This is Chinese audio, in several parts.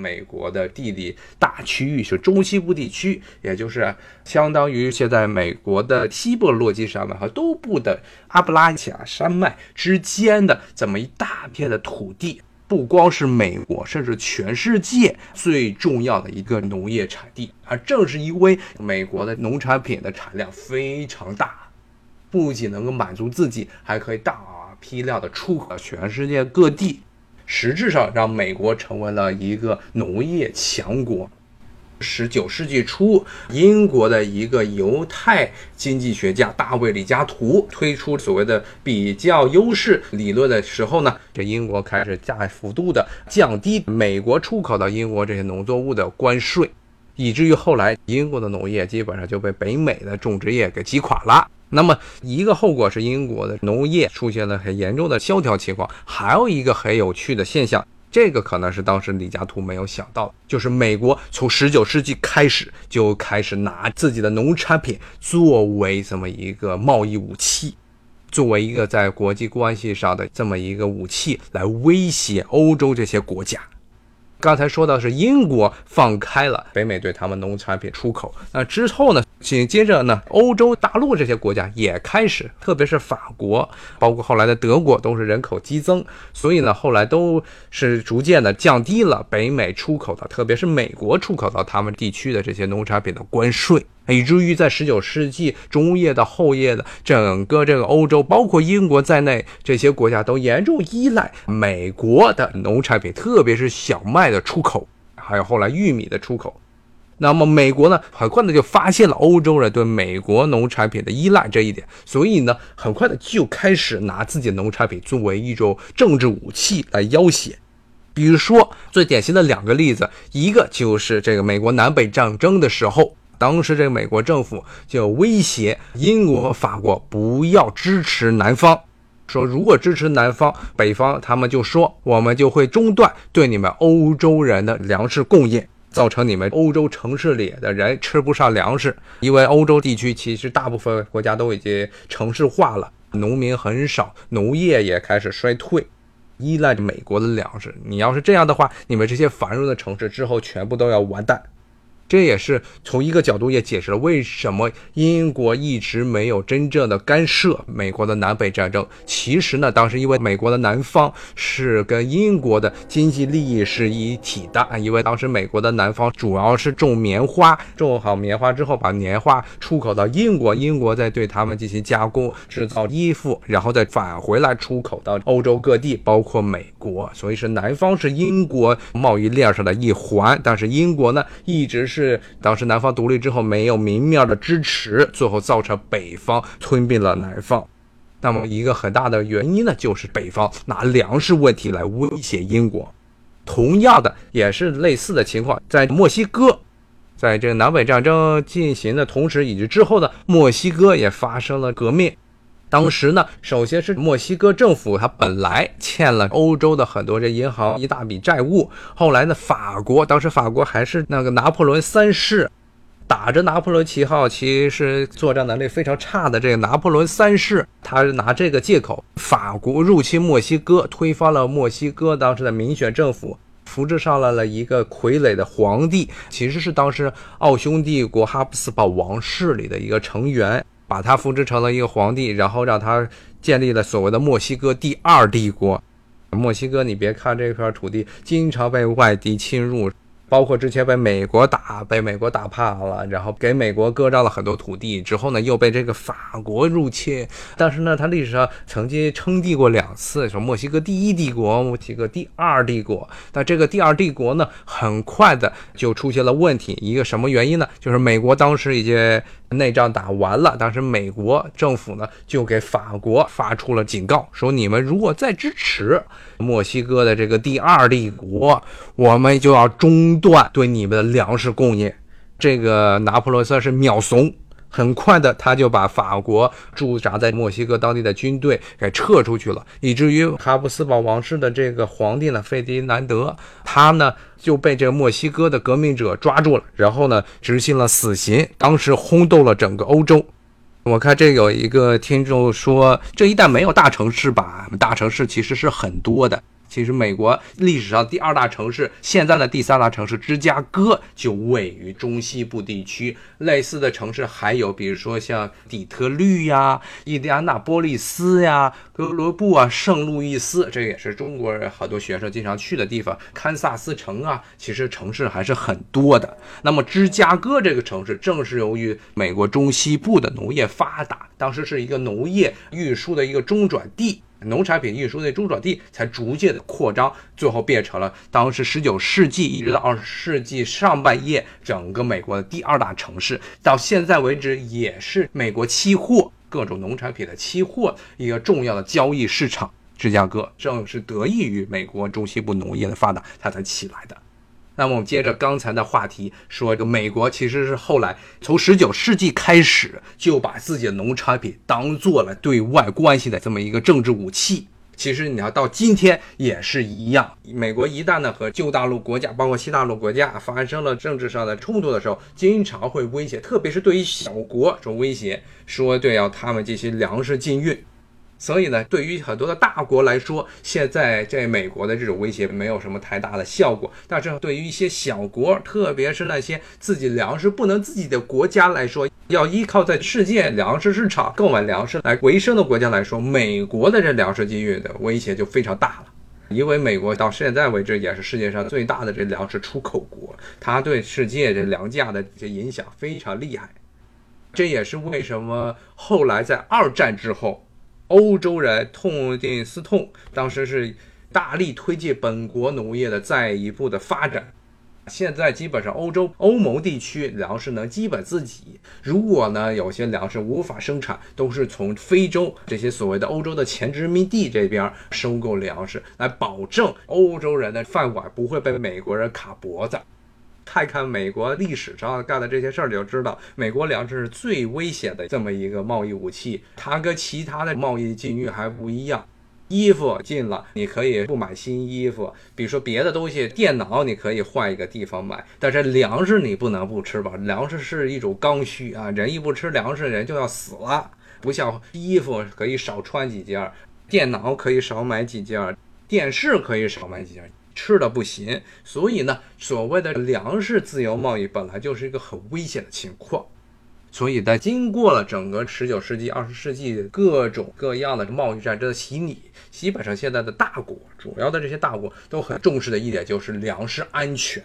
美国的地理大区域是中西部地区，也就是相当于现在美国的西部落基山脉和东部的阿布拉契亚山脉之间的这么一大片的土地。不光是美国，甚至全世界最重要的一个农业产地，而正是因为美国的农产品的产量非常大，不仅能够满足自己，还可以大批量的出口全世界各地，实质上让美国成为了一个农业强国。十九世纪初，英国的一个犹太经济学家大卫·李嘉图推出所谓的比较优势理论的时候呢，这英国开始大幅度的降低美国出口到英国这些农作物的关税，以至于后来英国的农业基本上就被北美的种植业给击垮了。那么一个后果是英国的农业出现了很严重的萧条情况，还有一个很有趣的现象。这个可能是当时李嘉图没有想到，就是美国从十九世纪开始就开始拿自己的农产品作为这么一个贸易武器，作为一个在国际关系上的这么一个武器来威胁欧洲这些国家。刚才说到是英国放开了北美对他们农产品出口，那之后呢，紧接着呢，欧洲大陆这些国家也开始，特别是法国，包括后来的德国，都是人口激增，所以呢，后来都是逐渐的降低了北美出口的，特别是美国出口到他们地区的这些农产品的关税。以至于在十九世纪中叶的后叶的整个这个欧洲，包括英国在内，这些国家都严重依赖美国的农产品，特别是小麦的出口，还有后来玉米的出口。那么美国呢，很快的就发现了欧洲人对美国农产品的依赖这一点，所以呢，很快的就开始拿自己的农产品作为一种政治武器来要挟。比如说最典型的两个例子，一个就是这个美国南北战争的时候。当时这个美国政府就威胁英国和法国不要支持南方，说如果支持南方，北方他们就说我们就会中断对你们欧洲人的粮食供应，造成你们欧洲城市里的人吃不上粮食。因为欧洲地区其实大部分国家都已经城市化了，农民很少，农业也开始衰退，依赖着美国的粮食。你要是这样的话，你们这些繁荣的城市之后全部都要完蛋。这也是从一个角度也解释了为什么英国一直没有真正的干涉美国的南北战争。其实呢，当时因为美国的南方是跟英国的经济利益是一体的啊，因为当时美国的南方主要是种棉花，种好棉花之后把棉花出口到英国，英国再对他们进行加工制造衣服，然后再返回来出口到欧洲各地，包括美国。所以是南方是英国贸易链上的一环，但是英国呢一直是。是当时南方独立之后没有明面的支持，最后造成北方吞并了南方。那么一个很大的原因呢，就是北方拿粮食问题来威胁英国。同样的，也是类似的情况，在墨西哥，在这个南北战争进行的同时以及之后呢，墨西哥也发生了革命。当时呢，首先是墨西哥政府，它本来欠了欧洲的很多这银行一大笔债务。后来呢，法国当时法国还是那个拿破仑三世，打着拿破仑旗号，其实作战能力非常差的这个拿破仑三世，他拿这个借口，法国入侵墨西哥，推翻了墨西哥当时的民选政府，扶植上来了一个傀儡的皇帝，其实是当时奥匈帝国哈布斯堡王室里的一个成员。把他扶植成了一个皇帝，然后让他建立了所谓的墨西哥第二帝国。墨西哥，你别看这片土地经常被外敌侵入。包括之前被美国打，被美国打怕了，然后给美国割让了很多土地，之后呢又被这个法国入侵。但是呢，他历史上曾经称帝过两次，说墨西哥第一帝国，墨西哥第二帝国。那这个第二帝国呢，很快的就出现了问题。一个什么原因呢？就是美国当时已经内战打完了，当时美国政府呢就给法国发出了警告，说你们如果再支持墨西哥的这个第二帝国，我们就要中。断对你们的粮食供应，这个拿破仑算是秒怂，很快的他就把法国驻扎在墨西哥当地的军队给撤出去了，以至于哈布斯堡王室的这个皇帝呢，费迪南德，他呢就被这墨西哥的革命者抓住了，然后呢执行了死刑，当时轰动了整个欧洲。我看这有一个听众说，这一旦没有大城市吧？大城市其实是很多的。其实美国历史上第二大城市，现在的第三大城市芝加哥就位于中西部地区。类似的城市还有，比如说像底特律呀、印第安纳波利斯呀、哥伦布啊、圣路易斯，这也是中国人好多学生经常去的地方。堪萨斯城啊，其实城市还是很多的。那么芝加哥这个城市，正是由于美国中西部的农业发达，当时是一个农业运输的一个中转地。农产品运输的中转地才逐渐的扩张，最后变成了当时十九世纪一直到二十世纪上半叶整个美国的第二大城市，到现在为止也是美国期货各种农产品的期货一个重要的交易市场。芝加哥正是得益于美国中西部农业的发达，它才起来的。那么我们接着刚才的话题说，这个美国其实是后来从十九世纪开始就把自己的农产品当做了对外关系的这么一个政治武器。其实你要到今天也是一样，美国一旦呢和旧大陆国家，包括西大陆国家发生了政治上的冲突的时候，经常会威胁，特别是对于小国这种威胁，说对要他们进行粮食禁运。所以呢，对于很多的大国来说，现在在美国的这种威胁没有什么太大的效果。但是对于一些小国，特别是那些自己粮食不能自己的国家来说，要依靠在世界粮食市场购买粮食来维生的国家来说，美国的这粮食禁运的威胁就非常大了。因为美国到现在为止也是世界上最大的这粮食出口国，它对世界这粮价的这影响非常厉害。这也是为什么后来在二战之后。欧洲人痛定思痛，当时是大力推进本国农业的再一步的发展。现在基本上欧洲欧盟地区粮食能基本自己。如果呢有些粮食无法生产，都是从非洲这些所谓的欧洲的前殖民地这边收购粮食，来保证欧洲人的饭碗不会被美国人卡脖子。看看美国历史上干的这些事儿，就知道美国粮食是最危险的这么一个贸易武器。它跟其他的贸易禁运还不一样，衣服禁了，你可以不买新衣服；比如说别的东西，电脑你可以换一个地方买，但是粮食你不能不吃吧？粮食是一种刚需啊，人一不吃粮食，人就要死了。不像衣服可以少穿几件，电脑可以少买几件，电视可以少买几件。吃的不行，所以呢，所谓的粮食自由贸易本来就是一个很危险的情况。所以在经过了整个十九世纪、二十世纪各种各样的贸易战争的洗礼，基本上现在的大国，主要的这些大国都很重视的一点就是粮食安全，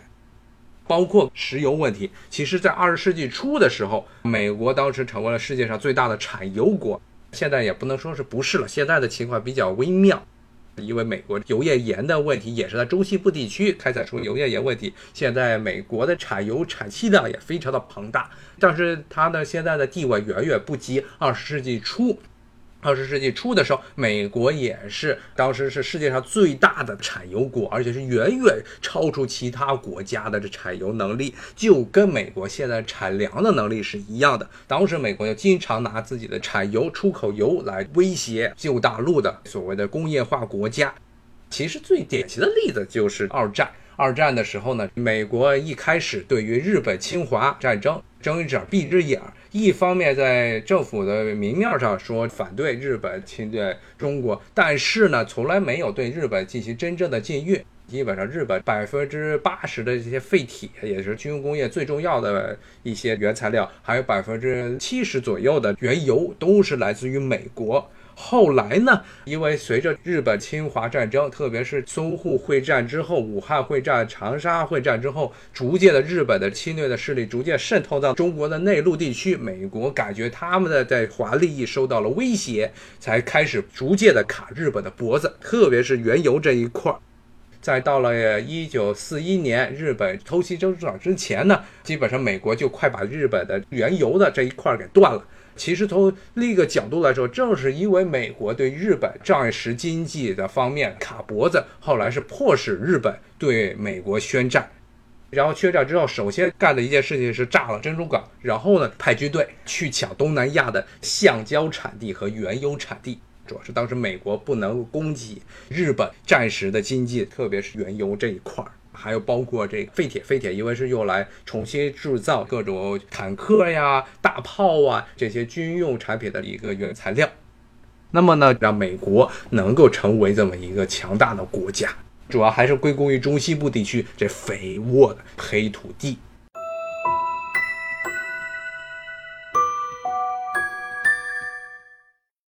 包括石油问题。其实，在二十世纪初的时候，美国当时成为了世界上最大的产油国，现在也不能说是不是了，现在的情况比较微妙。因为美国油页岩的问题也是在中西部地区开采出油页岩问题，现在美国的产油产气量也非常的庞大，但是它呢现在的地位远远不及二十世纪初。二十世纪初的时候，美国也是当时是世界上最大的产油国，而且是远远超出其他国家的这产油能力，就跟美国现在产粮的能力是一样的。当时美国就经常拿自己的产油、出口油来威胁旧大陆的所谓的工业化国家。其实最典型的例子就是二战。二战的时候呢，美国一开始对于日本侵华战争睁一只眼闭一只眼，一方面在政府的明面上说反对日本侵略中国，但是呢，从来没有对日本进行真正的禁运。基本上，日本百分之八十的这些废铁，也是军用工业最重要的一些原材料，还有百分之七十左右的原油，都是来自于美国。后来呢？因为随着日本侵华战争，特别是淞沪会战之后、武汉会战、长沙会战之后，逐渐的日本的侵略的势力逐渐渗透到中国的内陆地区，美国感觉他们的在华利益受到了威胁，才开始逐渐的卡日本的脖子，特别是原油这一块儿。再到了一九四一年日本偷袭珍珠港之前呢，基本上美国就快把日本的原油的这一块给断了。其实从另一个角度来说，正是因为美国对日本战时经济的方面卡脖子，后来是迫使日本对美国宣战。然后宣战之后，首先干的一件事情是炸了珍珠港，然后呢派军队去抢东南亚的橡胶产地和原油产地。主要是当时美国不能供给日本战时的经济，特别是原油这一块儿。还有包括这个废铁，废铁因为是用来重新制造各种坦克呀、大炮啊这些军用产品的一个原材料。那么呢，让美国能够成为这么一个强大的国家，主要还是归功于中西部地区这肥沃的黑土地。